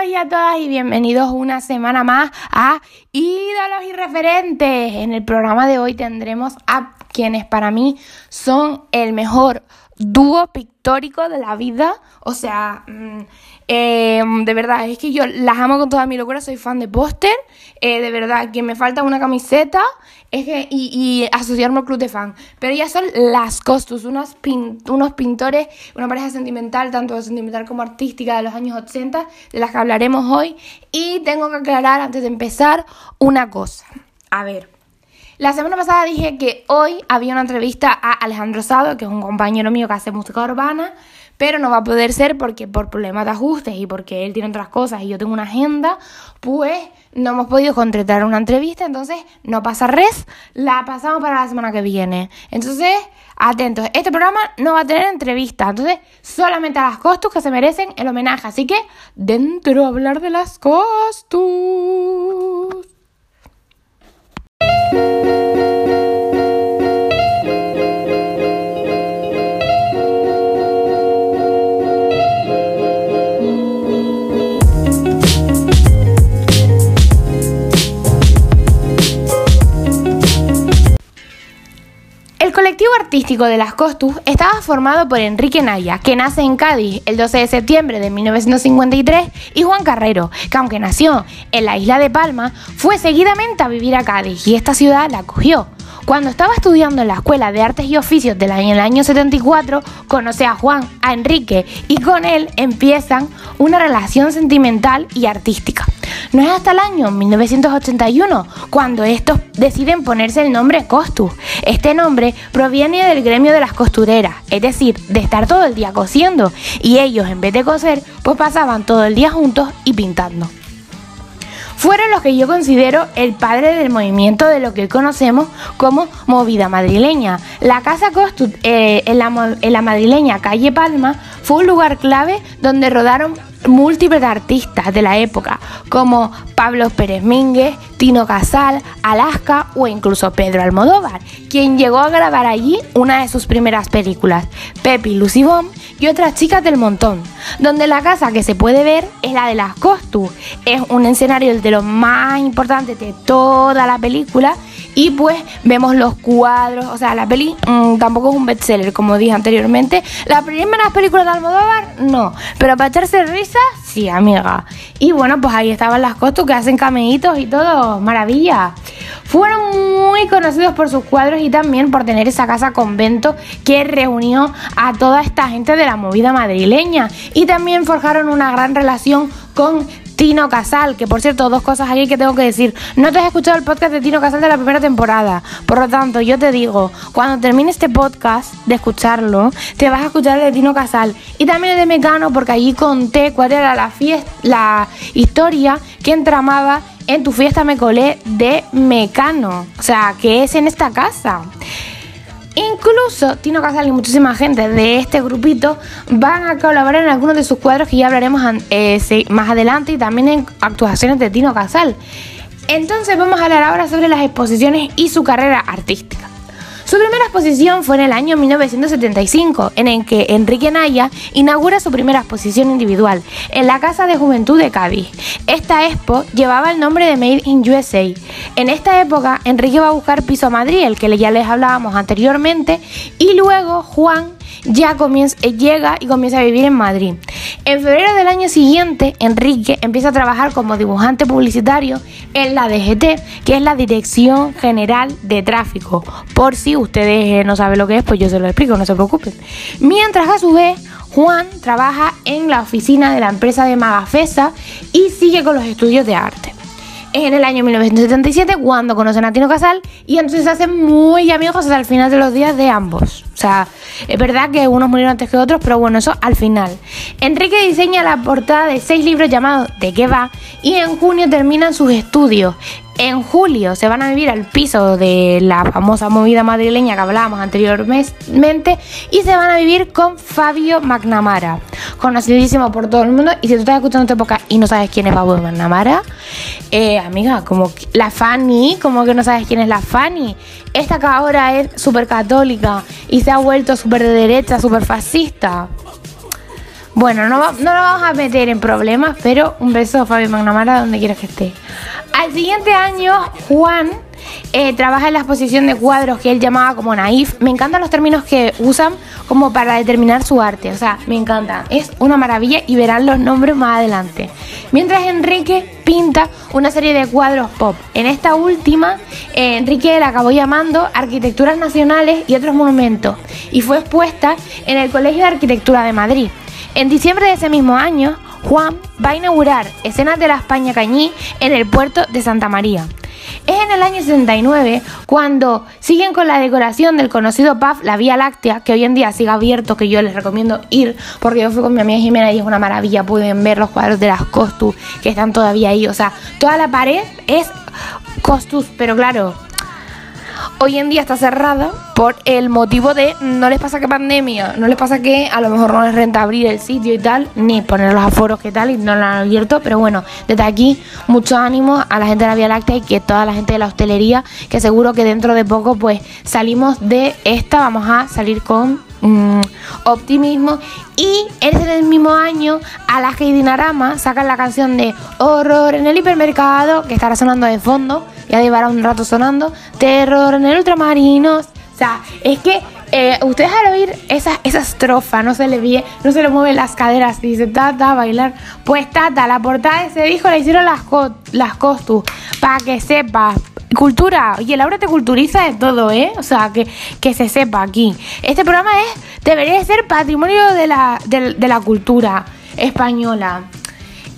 todos y a todas y bienvenidos una semana más a Ídolos y Referentes. En el programa de hoy tendremos a quienes para mí son el mejor dúo pictórico de la vida. O sea, mm, eh, de verdad, es que yo las amo con toda mi locura, soy fan de póster. Eh, de verdad, que me falta una camiseta es que, y, y asociarme al club de fan. Pero ya son las Costus, unos, unos pintores, una pareja sentimental, tanto sentimental como artística de los años 80, de las que hablaremos hoy. Y tengo que aclarar antes de empezar una cosa. A ver. La semana pasada dije que hoy había una entrevista a Alejandro Sado, que es un compañero mío que hace música urbana, pero no va a poder ser porque por problemas de ajustes y porque él tiene otras cosas y yo tengo una agenda, pues no hemos podido contratar una entrevista, entonces no pasa res, la pasamos para la semana que viene. Entonces, atentos, este programa no va a tener entrevista, entonces solamente a las costus que se merecen el homenaje, así que dentro hablar de las costus. Artístico de las Costus estaba formado por Enrique Naya, que nace en Cádiz el 12 de septiembre de 1953, y Juan Carrero, que aunque nació en la isla de Palma, fue seguidamente a vivir a Cádiz y esta ciudad la acogió. Cuando estaba estudiando en la Escuela de Artes y Oficios del año, el año 74, conoce a Juan, a Enrique, y con él empiezan una relación sentimental y artística. No es hasta el año 1981 cuando estos deciden ponerse el nombre Costus. Este nombre proviene del gremio de las costureras, es decir, de estar todo el día cosiendo, y ellos en vez de coser, pues pasaban todo el día juntos y pintando fueron los que yo considero el padre del movimiento de lo que hoy conocemos como movida madrileña. La Casa Costus eh, en la madrileña calle Palma fue un lugar clave donde rodaron múltiples artistas de la época, como Pablo Pérez Mínguez, Tino Casal, Alaska o incluso Pedro Almodóvar, quien llegó a grabar allí una de sus primeras películas, Pepi, Lucy Bomb y otras chicas del montón, donde la casa que se puede ver es la de las Costus, es un escenario de los más importantes de toda la película y pues vemos los cuadros, o sea, la peli mmm, tampoco es un bestseller, como dije anteriormente. Las primeras películas de Almodóvar, no, pero para echarse risa, sí, amiga. Y bueno, pues ahí estaban las costos que hacen cameitos y todo, maravilla. Fueron muy conocidos por sus cuadros y también por tener esa casa convento que reunió a toda esta gente de la movida madrileña. Y también forjaron una gran relación con Tino Casal, que por cierto, dos cosas aquí que tengo que decir. No te has escuchado el podcast de Tino Casal de la primera temporada. Por lo tanto, yo te digo, cuando termine este podcast de escucharlo, te vas a escuchar el de Tino Casal. Y también el de Mecano, porque allí conté cuál era la fiesta, la historia que entramaba en tu fiesta me colé de Mecano. O sea, que es en esta casa. Incluso Tino Casal y muchísima gente de este grupito van a colaborar en algunos de sus cuadros que ya hablaremos eh, más adelante y también en actuaciones de Tino Casal. Entonces vamos a hablar ahora sobre las exposiciones y su carrera artística. Su primera exposición fue en el año 1975, en el que Enrique Naya inaugura su primera exposición individual en la Casa de Juventud de Cádiz. Esta expo llevaba el nombre de Made in USA. En esta época, Enrique va a buscar piso a Madrid, el que ya les hablábamos anteriormente, y luego Juan ya comienza, llega y comienza a vivir en Madrid. En febrero del año siguiente, Enrique empieza a trabajar como dibujante publicitario en la DGT, que es la Dirección General de Tráfico. Por si ustedes eh, no saben lo que es, pues yo se lo explico, no se preocupen. Mientras a su vez, Juan trabaja en la oficina de la empresa de Magafesa y sigue con los estudios de arte en el año 1977 cuando conocen a Tino Casal y entonces se hacen muy amigos hasta el final de los días de ambos. O sea, es verdad que unos murieron antes que otros, pero bueno, eso al final. Enrique diseña la portada de seis libros llamados ¿De qué va? y en junio terminan sus estudios. En julio se van a vivir al piso de la famosa movida madrileña que hablábamos anteriormente y se van a vivir con Fabio McNamara, conocidísimo por todo el mundo. Y si tú estás escuchando esta época y no sabes quién es Fabio McNamara, eh, amiga, como la Fanny, como que no sabes quién es la Fanny. Esta que ahora es súper católica y se ha vuelto súper de derecha, súper fascista. Bueno, no, no lo vamos a meter en problemas, pero un beso a Fabio Magnamara donde quieras que esté. Al siguiente año, Juan eh, trabaja en la exposición de cuadros que él llamaba como naif. Me encantan los términos que usan como para determinar su arte. O sea, me encanta. Es una maravilla y verán los nombres más adelante. Mientras Enrique pinta una serie de cuadros pop. En esta última, eh, Enrique la acabó llamando Arquitecturas Nacionales y otros monumentos y fue expuesta en el Colegio de Arquitectura de Madrid. En diciembre de ese mismo año, Juan va a inaugurar escenas de la España Cañí en el puerto de Santa María. Es en el año 69 cuando siguen con la decoración del conocido pub La Vía Láctea, que hoy en día sigue abierto, que yo les recomiendo ir, porque yo fui con mi amiga Jimena y es una maravilla, pueden ver los cuadros de las Costus que están todavía ahí, o sea, toda la pared es Costus, pero claro, hoy en día está cerrada por el motivo de no les pasa que pandemia, no les pasa que a lo mejor no les renta abrir el sitio y tal, ni poner los aforos que tal y no lo han abierto, pero bueno, desde aquí mucho ánimo a la gente de la Vía Láctea y que toda la gente de la hostelería, que seguro que dentro de poco pues salimos de esta, vamos a salir con mm, optimismo y ese el mismo año a la Dinarama sacan la canción de Horror en el hipermercado que estará sonando de fondo ya llevará un rato sonando. Terror en el ultramarinos. O sea, es que eh, ustedes al oír esa, esa estrofa, no se le ve, no se le mueven las caderas, dice Tata, bailar. Pues Tata, la portada de ese disco la hicieron las, las Costus, para que sepa. Cultura, oye, Laura te culturiza de todo, ¿eh? O sea, que, que se sepa aquí. Este programa es, debería ser patrimonio de la, de la cultura española.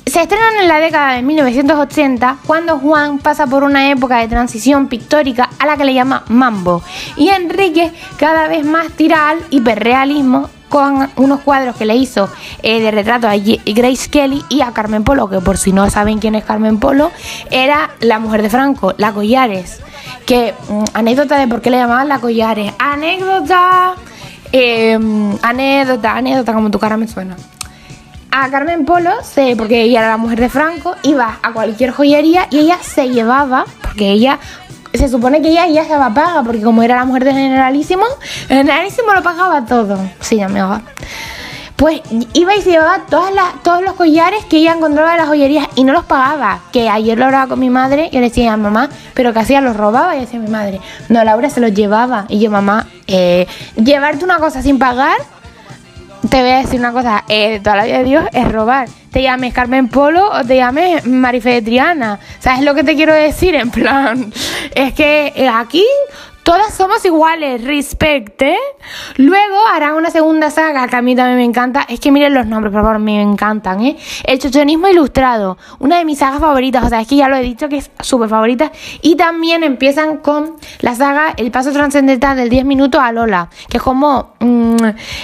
Se estrenan en la década de 1980 cuando Juan pasa por una época de transición pictórica a la que le llama mambo y Enrique cada vez más tira al hiperrealismo con unos cuadros que le hizo eh, de retrato a Grace Kelly y a Carmen Polo, que por si no saben quién es Carmen Polo, era la mujer de Franco, la Collares. Que, mm, anécdota de por qué le llamaban la Collares. Anécdota, em, anécdota, anécdota, como tu cara me suena a Carmen Polo, porque ella era la mujer de Franco, iba a cualquier joyería y ella se llevaba, porque ella se supone que ella ya va paga, porque como era la mujer de Generalísimo, Generalísimo lo pagaba todo, se llamaba. Pues iba y se llevaba todas las, todos los collares que ella encontraba en las joyerías y no los pagaba. Que ayer lo hablaba con mi madre y le decía a mamá, pero que hacía, los robaba y decía mi madre, no, Laura se los llevaba. Y yo, mamá, eh, llevarte una cosa sin pagar te voy a decir una cosa, eh, toda la vida de Dios es robar. Te llames Carmen Polo o te llames Marife. ¿Sabes lo que te quiero decir? En plan, es que eh, aquí Todas somos iguales, respecte. Luego harán una segunda saga que a mí también me encanta. Es que miren los nombres, por favor, me encantan, ¿eh? El chochonismo ilustrado, una de mis sagas favoritas. O sea, es que ya lo he dicho que es súper favorita. Y también empiezan con la saga El paso trascendental del 10 minutos a Lola, que es como mm,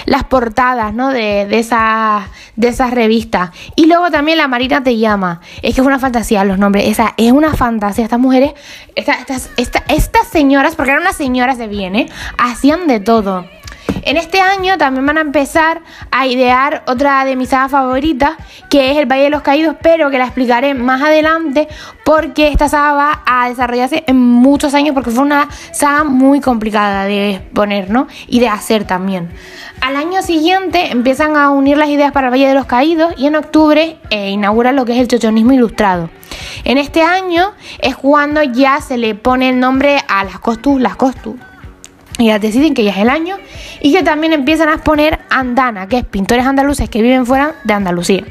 las portadas, ¿no? De, de, esa, de esas revistas. Y luego también La Marina te llama. Es que es una fantasía los nombres. Esa es una fantasía. Estas mujeres, estas, estas, estas señoras, porque eran señoras de bien, hacían de todo. En este año también van a empezar a idear otra de mis sagas favoritas, que es El Valle de los Caídos, pero que la explicaré más adelante porque esta saga va a desarrollarse en muchos años porque fue una saga muy complicada de poner, ¿no? Y de hacer también. Al año siguiente empiezan a unir las ideas para el Valle de los Caídos y en octubre eh, inaugura lo que es el chochonismo ilustrado. En este año es cuando ya se le pone el nombre a las costus, las costus. Ya deciden que ya es el año y que también empiezan a exponer andana, que es pintores andaluces que viven fuera de Andalucía.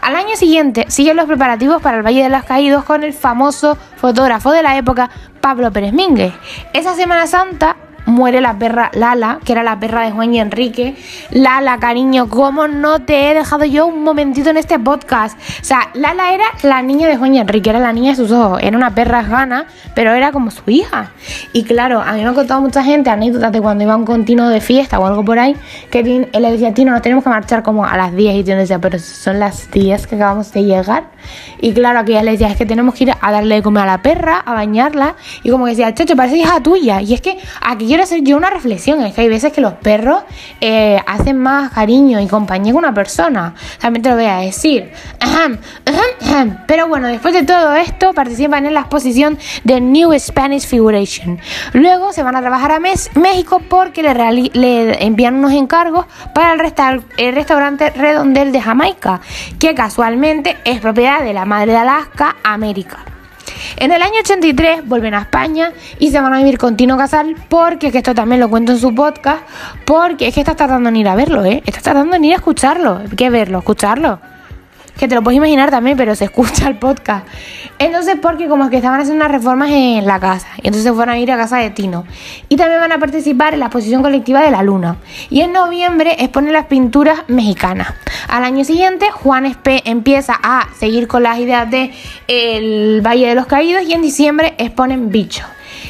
Al año siguiente siguen los preparativos para el Valle de los Caídos con el famoso fotógrafo de la época Pablo Pérez Mínguez. Esa Semana Santa muere la perra Lala, que era la perra de Juan y Enrique. Lala, cariño, ¿cómo no te he dejado yo un momentito en este podcast? O sea, Lala era la niña de Juan y Enrique, era la niña de sus ojos, era una perra gana, pero era como su hija. Y claro, a mí me ha contado mucha gente anécdotas de cuando iba un continuo de fiesta o algo por ahí, que él le decía, Tino, nos tenemos que marchar como a las 10 y yo decía, pero son las 10 que acabamos de llegar. Y claro, aquí ella le decía, es que tenemos que ir a darle de comer a la perra, a bañarla, y como que decía, chacho, parece hija tuya. Y es que aquí quiero hacer yo una reflexión. Es que hay veces que los perros eh, hacen más cariño y compañía que una persona. También te lo voy a decir. Pero bueno, después de todo esto, participan en la exposición de New Spanish Figuration. Luego se van a trabajar a México porque le, le, envían unos encargos para el, el restaurante Redondel de Jamaica, que casualmente es propiedad de la madre de Alaska, América. En el año 83 vuelven a España y se van a vivir con Tino Casal porque, que esto también lo cuento en su podcast, porque es que estás tratando de ir a verlo, ¿eh? Estás tratando de ir a escucharlo. ¿Qué verlo? ¿Escucharlo? Que te lo puedes imaginar también, pero se escucha el podcast. Entonces, porque como es que estaban haciendo unas reformas en la casa, y entonces fueron a ir a casa de Tino. Y también van a participar en la exposición colectiva de la Luna. Y en noviembre exponen las pinturas mexicanas. Al año siguiente, Juan Espe empieza a seguir con las ideas de el Valle de los Caídos y en diciembre exponen Bicho.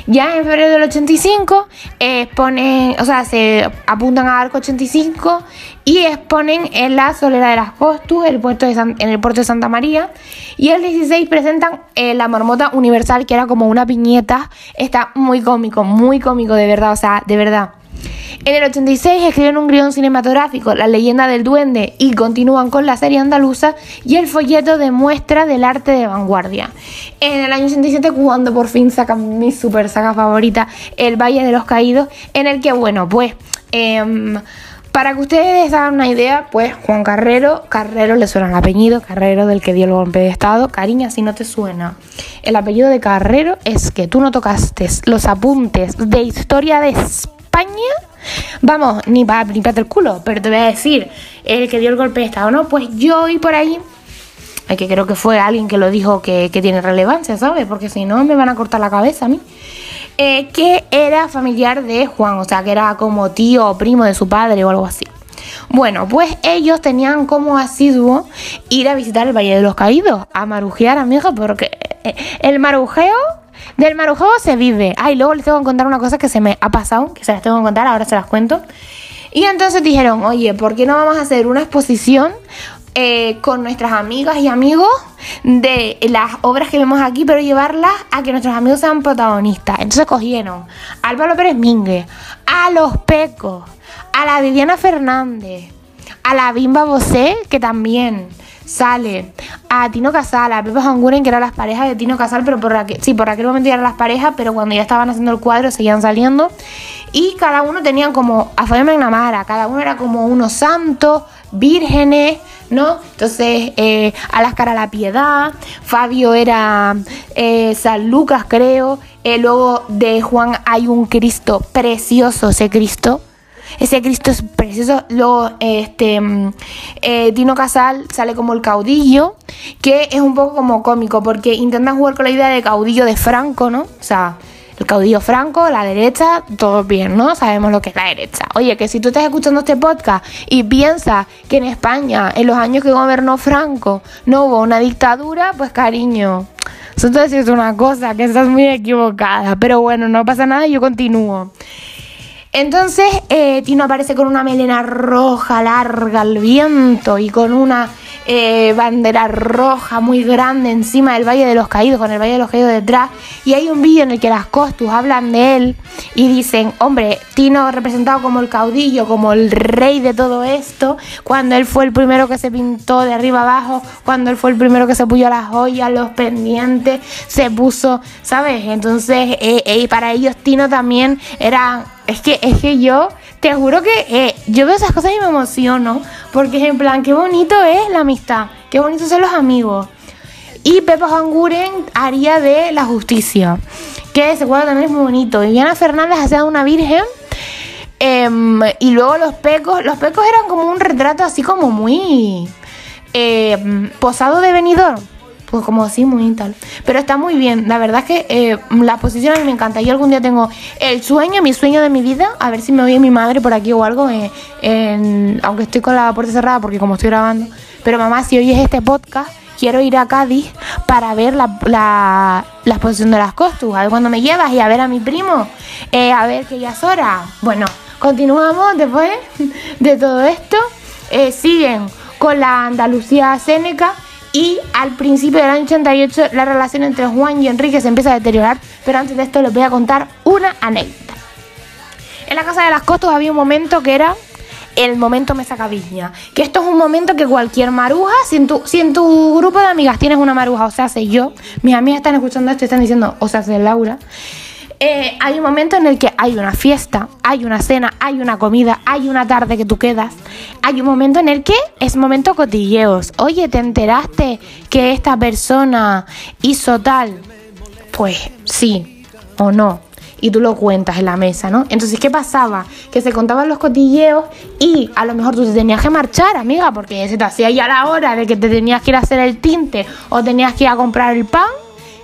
Ya en febrero del 85 exponen, o sea, se apuntan a Arco 85 y exponen en la Solera de las Costus, el puerto de en el puerto de Santa María. Y el 16 presentan eh, la Marmota Universal, que era como una piñeta. Está muy cómico, muy cómico, de verdad, o sea, de verdad. En el 86 escriben un guion cinematográfico, La leyenda del duende, y continúan con la serie andaluza y el folleto de muestra del arte de vanguardia. En el año 87, cuando por fin sacan mi super saga favorita, El Valle de los Caídos, en el que, bueno, pues... Em, para que ustedes hagan una idea, pues Juan Carrero, Carrero le suena el apellido, Carrero del que dio el golpe de estado, cariña, si no te suena. El apellido de Carrero es que tú no tocaste los apuntes de historia de España Vamos, ni para limpiarte el culo, pero te voy a decir, el que dio el golpe de Estado, ¿no? Pues yo oí por ahí, que creo que fue alguien que lo dijo que, tiene relevancia, ¿sabes? Porque si no me van a cortar la cabeza a mí. Eh, que era familiar de Juan, o sea, que era como tío o primo de su padre o algo así. Bueno, pues ellos tenían como asiduo ir a visitar el Valle de los Caídos, a marujear, amiga, porque eh, el marujeo del marujeo se vive. Ay, luego les tengo que contar una cosa que se me ha pasado, que se las tengo que contar, ahora se las cuento. Y entonces dijeron, oye, ¿por qué no vamos a hacer una exposición eh, con nuestras amigas y amigos de las obras que vemos aquí, pero llevarlas a que nuestros amigos sean protagonistas? Entonces cogieron a Álvaro Pérez Mingue, a Los Pecos, a la Viviana Fernández, a la Bimba Bosé, que también sale a Tino Casal, a Pepe Hanguren, que eran las parejas de Tino Casal, pero por aquel, sí, por aquel momento ya eran las parejas, pero cuando ya estaban haciendo el cuadro seguían saliendo. Y cada uno tenían como a Fabio Magnamara, cada uno era como unos santos, vírgenes, ¿no? Entonces, eh, a la piedad, Fabio era eh, San Lucas, creo. Eh, luego de Juan hay un Cristo precioso, ese Cristo ese Cristo es precioso. Luego, este, mm, eh, Tino Casal sale como el caudillo, que es un poco como cómico, porque intentan jugar con la idea de caudillo de Franco, ¿no? O sea, el caudillo Franco, la derecha, todo bien, ¿no? Sabemos lo que es la derecha. Oye, que si tú estás escuchando este podcast y piensas que en España, en los años que gobernó Franco, no hubo una dictadura, pues cariño. Eso te decir una cosa, que estás muy equivocada. Pero bueno, no pasa nada, yo continúo. Entonces eh, Tino aparece con una melena roja larga al viento y con una eh, bandera roja muy grande encima del Valle de los Caídos, con el Valle de los Caídos detrás. Y hay un vídeo en el que las Costus hablan de él y dicen, hombre, Tino representado como el caudillo, como el rey de todo esto, cuando él fue el primero que se pintó de arriba abajo, cuando él fue el primero que se puso las joyas, los pendientes, se puso, ¿sabes? Entonces, eh, para ellos Tino también era es que, es que yo te juro que eh, yo veo esas cosas y me emociono. Porque es en plan, qué bonito es la amistad. Qué bonito son los amigos. Y Pepa Hanguren haría de la justicia. Que ese cuadro también es muy bonito. Viviana Fernández hacía una virgen. Em, y luego los pecos. Los pecos eran como un retrato así como muy. Em, posado de venidor pues como así, muy tal. Pero está muy bien, la verdad es que eh, la posición a mí me encanta. Yo algún día tengo el sueño, mi sueño de mi vida, a ver si me oye mi madre por aquí o algo, eh, aunque estoy con la puerta cerrada porque como estoy grabando. Pero mamá, si oyes este podcast, quiero ir a Cádiz para ver la, la, exposición de las costus. A ver cuando me llevas y a ver a mi primo, eh, a ver que ya es hora. Bueno, continuamos después de todo esto. siguen con la Andalucía Seneca y al principio del año 88 la relación entre Juan y Enrique se empieza a deteriorar, pero antes de esto les voy a contar una anécdota. En la casa de las costas había un momento que era el momento me saca. Que esto es un momento que cualquier maruja, si en, tu, si en tu grupo de amigas tienes una maruja, o sea, sé yo, mis amigas están escuchando esto y están diciendo, o sea, sé Laura. Eh, hay un momento en el que hay una fiesta, hay una cena, hay una comida, hay una tarde que tú quedas. Hay un momento en el que es momento cotilleos. Oye, ¿te enteraste que esta persona hizo tal? Pues sí o no y tú lo cuentas en la mesa, ¿no? Entonces, ¿qué pasaba? Que se contaban los cotilleos y a lo mejor tú te tenías que marchar, amiga, porque se te hacía ya la hora de que te tenías que ir a hacer el tinte o tenías que ir a comprar el pan.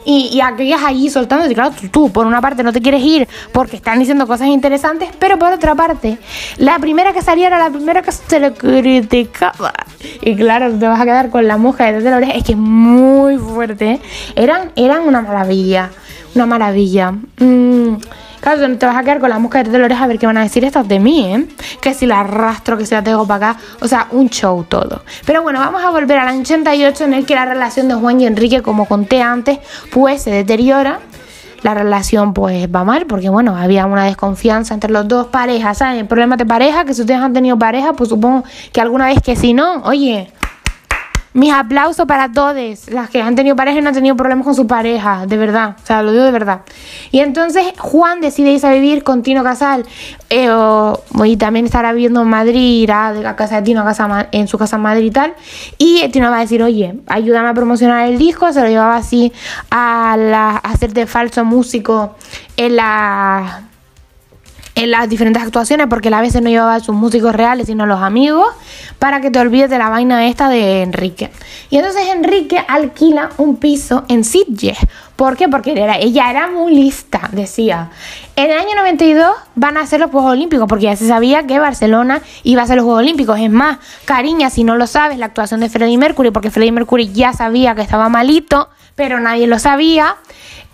Y, y aquellas allí soltando, claro, tú, por una parte no te quieres ir porque están diciendo cosas interesantes, pero por otra parte, la primera que salía era la primera que se le criticaba. Y claro, te vas a quedar con la mosca de la oreja, es que es muy fuerte. Eran, eran una maravilla una maravilla. Mm, claro, te vas a quedar con la mosca de oreja a ver qué van a decir estas de mí, ¿eh? Que si la arrastro, que si la tengo para acá. O sea, un show todo. Pero bueno, vamos a volver al año 88 en el que la relación de Juan y Enrique, como conté antes, pues se deteriora. La relación pues va mal porque bueno, había una desconfianza entre los dos parejas, ¿saben? Problemas de pareja, que si ustedes han tenido pareja, pues supongo que alguna vez que si no, oye, mis aplausos para todas las que han tenido pareja y no han tenido problemas con su pareja, de verdad, o sea, lo digo de verdad. Y entonces Juan decide irse a vivir con Tino Casal eh, y también estará viviendo en Madrid, irá de la casa de Tino a en su casa en Madrid y tal. Y Tino va a decir, oye, ayúdame a promocionar el disco, se lo llevaba así a, la, a hacer de falso músico en la en las diferentes actuaciones porque a veces no llevaba a sus músicos reales sino a los amigos para que te olvides de la vaina esta de Enrique. Y entonces Enrique alquila un piso en Sitges. ¿Por qué? Porque era, ella era muy lista, decía. En el año 92 van a ser los Juegos Olímpicos porque ya se sabía que Barcelona iba a ser los Juegos Olímpicos. Es más, cariña, si no lo sabes, la actuación de Freddie Mercury, porque Freddie Mercury ya sabía que estaba malito, pero nadie lo sabía.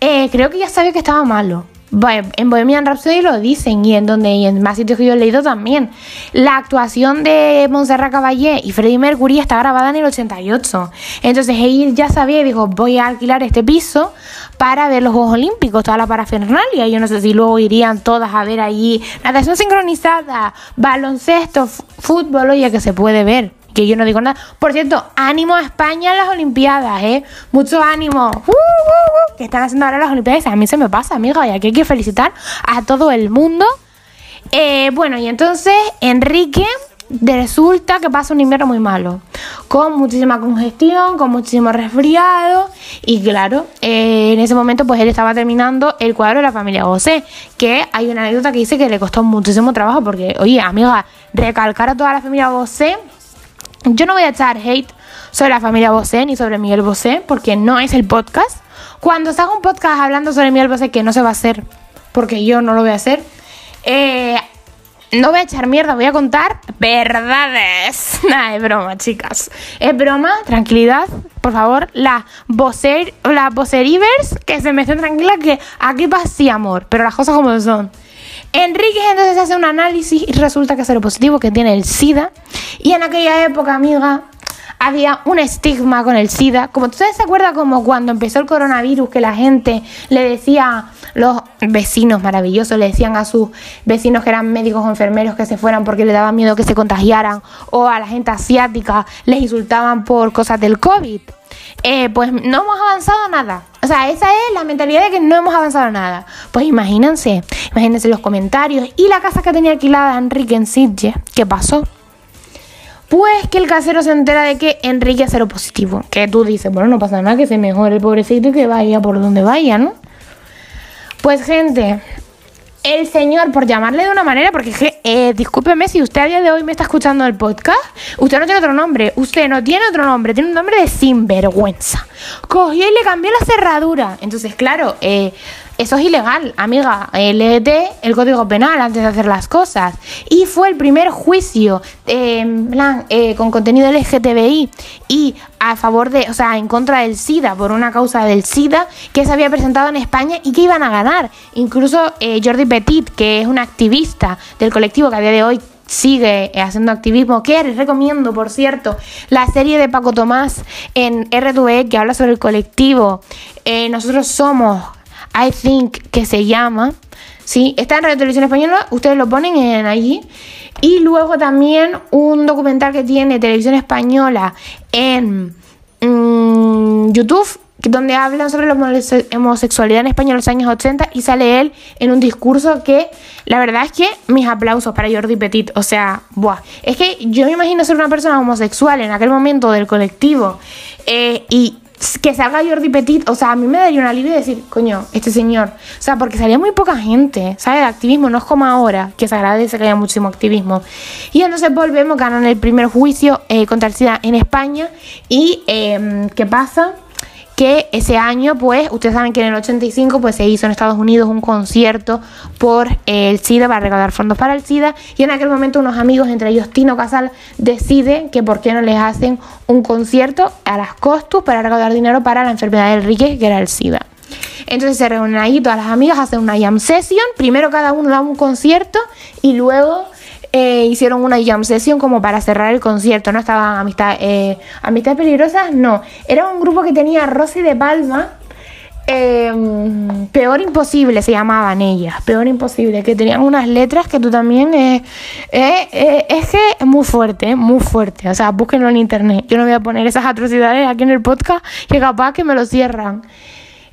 Eh, creo que ya sabía que estaba malo en Bohemian Rhapsody lo dicen y en donde y en más sitios que yo he leído también. La actuación de Montserrat Caballé y Freddie Mercury está grabada en el 88. Entonces él ya sabía y dijo, voy a alquilar este piso para ver los Juegos Olímpicos, toda la parafernalia. Yo no sé si luego irían todas a ver allí natación sincronizada, baloncesto, fútbol, oye, que se puede ver que yo no digo nada. Por cierto, ánimo a España en las Olimpiadas, ¿eh? Mucho ánimo. Uh, uh, uh, que están haciendo ahora las Olimpiadas. A mí se me pasa, amiga, y aquí hay que felicitar a todo el mundo. Eh, bueno, y entonces Enrique resulta que pasa un invierno muy malo, con muchísima congestión, con muchísimo resfriado y claro, eh, en ese momento pues él estaba terminando el cuadro de la familia José, que hay una anécdota que dice que le costó muchísimo trabajo porque, oye, amiga, recalcar a toda la familia José yo no voy a echar hate sobre la familia Bosé ni sobre Miguel Bosé, porque no es el podcast. Cuando se haga un podcast hablando sobre Miguel Bosé, que no se va a hacer, porque yo no lo voy a hacer, eh, no voy a echar mierda, voy a contar verdades. Nada, es broma, chicas. Es broma, tranquilidad, por favor. La Boser, la Boserivers, que se me estén tranquila que aquí pasa sí amor, pero las cosas como son. Enrique entonces hace un análisis y resulta que es lo positivo, que tiene el SIDA. Y en aquella época, amiga, había un estigma con el SIDA. Como ustedes se acuerdan como cuando empezó el coronavirus, que la gente le decía, los vecinos maravillosos le decían a sus vecinos que eran médicos o enfermeros que se fueran porque le daba miedo que se contagiaran, o a la gente asiática les insultaban por cosas del COVID. Eh, pues no hemos avanzado nada. O sea, esa es la mentalidad de que no hemos avanzado nada. Pues imagínense, imagínense los comentarios. Y la casa que tenía alquilada Enrique en Sitges, ¿qué pasó? Pues que el casero se entera de que Enrique es cero positivo. Que tú dices, bueno, no pasa nada, que se mejore el pobrecito y que vaya por donde vaya, ¿no? Pues gente, el señor, por llamarle de una manera, porque eh, discúlpeme si usted a día de hoy me está escuchando el podcast, usted no tiene otro nombre, usted no tiene otro nombre, tiene un nombre de sinvergüenza. Cogió y le cambió la cerradura. Entonces, claro, eh, eso es ilegal, amiga. Léete el código penal antes de hacer las cosas. Y fue el primer juicio plan, eh, con contenido LGTBI y a favor de, o sea, en contra del SIDA, por una causa del SIDA que se había presentado en España y que iban a ganar. Incluso eh, Jordi Petit, que es un activista del colectivo que a día de hoy sigue eh, haciendo activismo, que les recomiendo, por cierto, la serie de Paco Tomás en R2E que habla sobre el colectivo. nosotros somos I Think que se llama. Sí, está en Radio Televisión Española, ustedes lo ponen en allí. Y luego también un documental que tiene Televisión Española en mm, YouTube donde hablan sobre la homosexualidad en España en los años 80 y sale él en un discurso que la verdad es que mis aplausos para Jordi Petit, o sea, buah, es que yo me imagino ser una persona homosexual en aquel momento del colectivo eh, y que salga Jordi Petit, o sea, a mí me daría un alivio decir, coño, este señor, o sea, porque salía muy poca gente, ¿sabes? De activismo, no es como ahora, que se agradece que haya muchísimo activismo. Y entonces volvemos, ganan el primer juicio eh, contra el SIDA en España y em, ¿qué pasa? Que ese año, pues, ustedes saben que en el 85 pues se hizo en Estados Unidos un concierto por el SIDA para recaudar fondos para el SIDA y en aquel momento unos amigos, entre ellos Tino Casal, deciden que por qué no les hacen un concierto a las costus para recaudar dinero para la enfermedad del Rique, que era el SIDA. Entonces se reúnen ahí todas las amigas, hacen una jam session, primero cada uno da un concierto y luego eh, hicieron una jam session como para cerrar el concierto, ¿no? Estaban amistad, eh, Amistades Peligrosas, no. Era un grupo que tenía Rosy de Palma. Em, peor imposible se llamaban ellas, peor imposible, que tenían unas letras que tú también eh, es que es muy fuerte, muy fuerte, o sea, búsquenlo en internet, yo no voy a poner esas atrocidades aquí en el podcast que capaz que me lo cierran.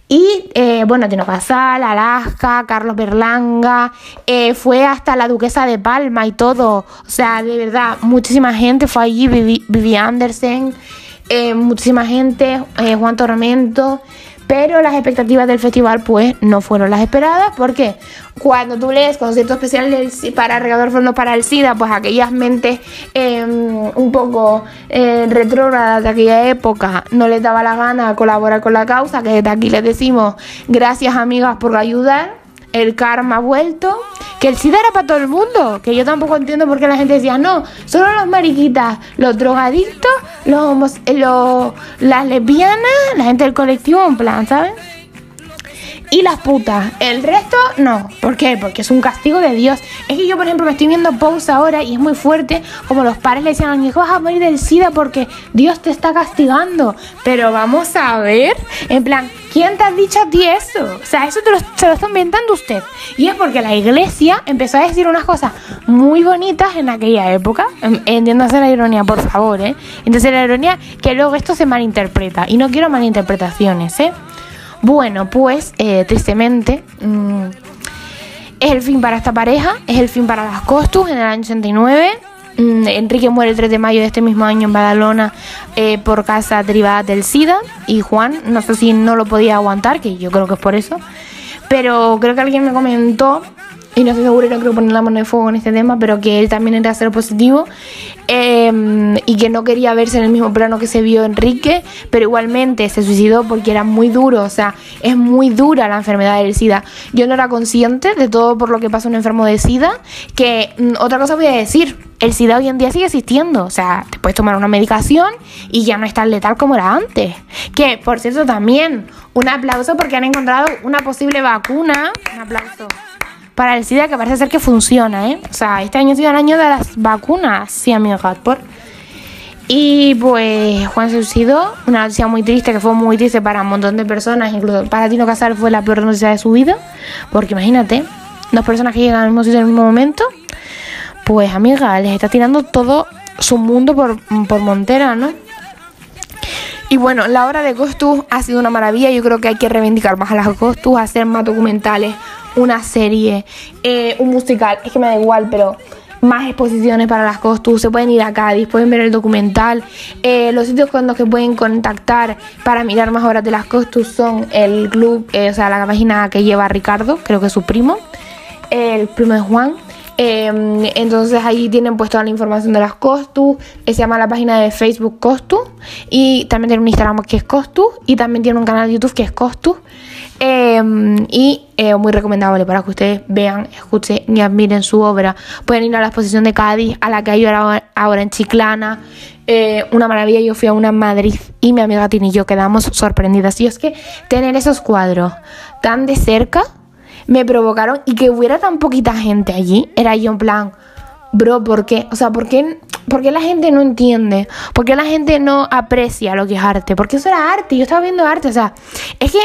Y eh, bueno, Tino Casal, Alaska, Carlos Berlanga, eh, fue hasta la Duquesa de Palma y todo. O sea, de verdad, muchísima gente fue allí, Vivi, Andersen, eh, muchísima gente, Juan Tormento. Pero las expectativas del festival pues no fueron las esperadas. Porque cuando tú lees concierto especial para recaudar fondos para el SIDA, pues aquellas mentes em, un poco eh, retrógradas de aquella época no les daba la gana colaborar con la causa, que desde aquí les decimos gracias amigas por ayudar el karma ha vuelto, que el SIDA era para todo el mundo, que yo tampoco entiendo por qué la gente decía, no, solo los mariquitas, los drogadictos, los, los las lesbianas, la gente del colectivo, en plan, ¿sabes? y las putas. El resto no. ¿Por qué? Porque es un castigo de Dios. Es que yo, por ejemplo, me estoy viendo Pose ahora y es muy fuerte. Como los padres le decían a mi hijo, vas a morir del SIDA porque Dios te está castigando. Pero vamos a ver, en plan, ¿quién te ha dicho a ti eso? O sea, eso te lo, se lo está inventando usted. Y es porque la iglesia empezó a decir unas cosas muy bonitas en aquella época. Entiéndase la ironía, por favor, ¿eh? Entonces la ironía que luego esto se malinterpreta. Y no quiero malinterpretaciones, ¿eh? Bueno, pues eh, tristemente mm, es el fin para esta pareja, es el fin para las Costus en el año 89. Mm, Enrique muere el 3 de mayo de este mismo año en Badalona eh, por causa derivada del SIDA. Y Juan, no sé si no lo podía aguantar, que yo creo que es por eso, pero creo que alguien me comentó y no estoy segura, no creo poner la mano de fuego en este tema, pero que él también era ser positivo em, y que no quería verse en el mismo plano que se vio Enrique, pero igualmente se suicidó porque era muy duro, o sea, es muy dura la enfermedad del SIDA. Yo no era consciente de todo por lo que pasa un enfermo de SIDA, que mm, otra cosa voy a decir, el SIDA hoy en día sigue existiendo, o sea, te puedes tomar una medicación y ya no es tan letal como era antes. Que, por cierto, también un aplauso porque han encontrado una posible vacuna. Un aplauso para el SIDA que parece ser que funciona, ¿eh? O sea, este año ha sido el año de las vacunas, sí, amigo Gatpor. Y pues Juan se suicidó, una noticia muy triste que fue muy triste para un montón de personas, incluso para Tino Casal fue la peor noticia de su vida, porque imagínate, dos personas que llegan al mismo sitio en el mismo momento, pues amiga, les está tirando todo su mundo por, por Montera, ¿no? Y bueno, la obra de Costus ha sido una maravilla. Yo creo que hay que reivindicar más a las Costus, hacer más documentales, una serie, eh, un musical, es que me da igual, pero más exposiciones para las Costus, se pueden ir a Cádiz, pueden ver el documental. Eh, los sitios con los que pueden contactar para mirar más obras de las Costus son el club, eh, o sea, la página que lleva Ricardo, creo que es su primo, el primo de Juan. entonces ahí tienen pues toda la información de las Costus, se llama la página de Facebook Costus y también tiene un Instagram que es Costus y también tiene un canal de YouTube que es Costus. Em, y eh, muy recomendable para que ustedes vean, escuchen y admiren su obra. Pueden ir a la exposición de Cádiz, a la que hay ahora, en Chiclana. Eh, una maravilla, yo fui a una en Madrid y mi amiga Tini y yo quedamos sorprendidas. Y es que tener esos cuadros tan de cerca me provocaron y que hubiera tan poquita gente allí, era yo en plan, bro, ¿por qué? O sea, ¿por qué, ¿por qué la gente no entiende? ¿Por qué la gente no aprecia lo que es arte? Porque eso era arte, yo estaba viendo arte, o sea, es que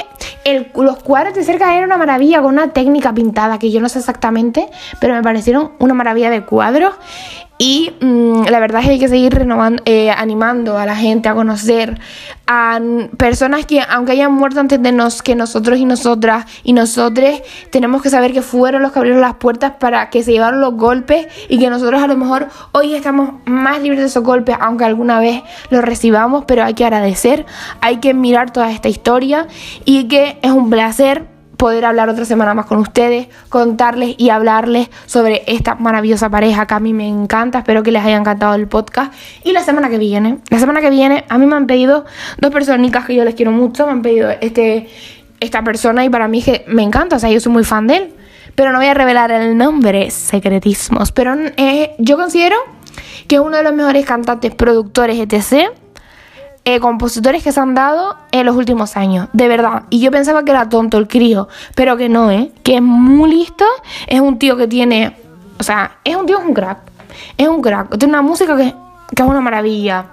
el- los cuadros de cerca eran una maravilla, con una técnica pintada que yo no sé exactamente, pero me parecieron una maravilla de cuadros. Y mm, la verdad es que hay que seguir renovando, eh, animando a la gente a conocer a personas que, aunque hayan muerto antes de nos, que nosotros y nosotras y nosotros, tenemos que saber que fueron los que abrieron las puertas para que se llevaron los golpes y que nosotros a lo mejor hoy estamos más libres de esos golpes, aunque alguna vez los recibamos, pero hay que agradecer, hay que mirar toda esta historia y que es un placer poder hablar otra semana más con ustedes, contarles y hablarles sobre esta maravillosa pareja que a mí me encanta. Espero que les haya encantado el podcast. Y la semana que viene, la semana que viene, a mí me han pedido dos personitas que yo les quiero mucho, me han pedido este, esta persona y para mí que me encanta, o sea, yo soy muy fan de él. Pero no voy a revelar el nombre, secretismos. Pero eh, yo considero que es uno de los mejores cantantes, productores, etc eh, compositores que se han dado en los últimos años, de verdad. Y yo pensaba que era tonto el crío, pero que no, ¿eh? Que es muy listo, es un tío que tiene, o sea, es un tío, es un crack, es un crack, tiene una música que, que es una maravilla.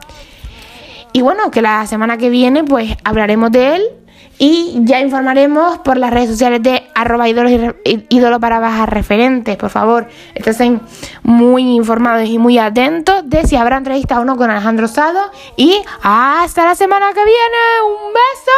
Y bueno, que la semana que viene pues hablaremos de él y ya informaremos por las redes sociales de arroba ídolos y ídolo para bajas referentes. Por favor, estén muy informados y muy atentos de si habrá entrevista o no con Alejandro Sado. Y hasta la semana que viene. Un beso.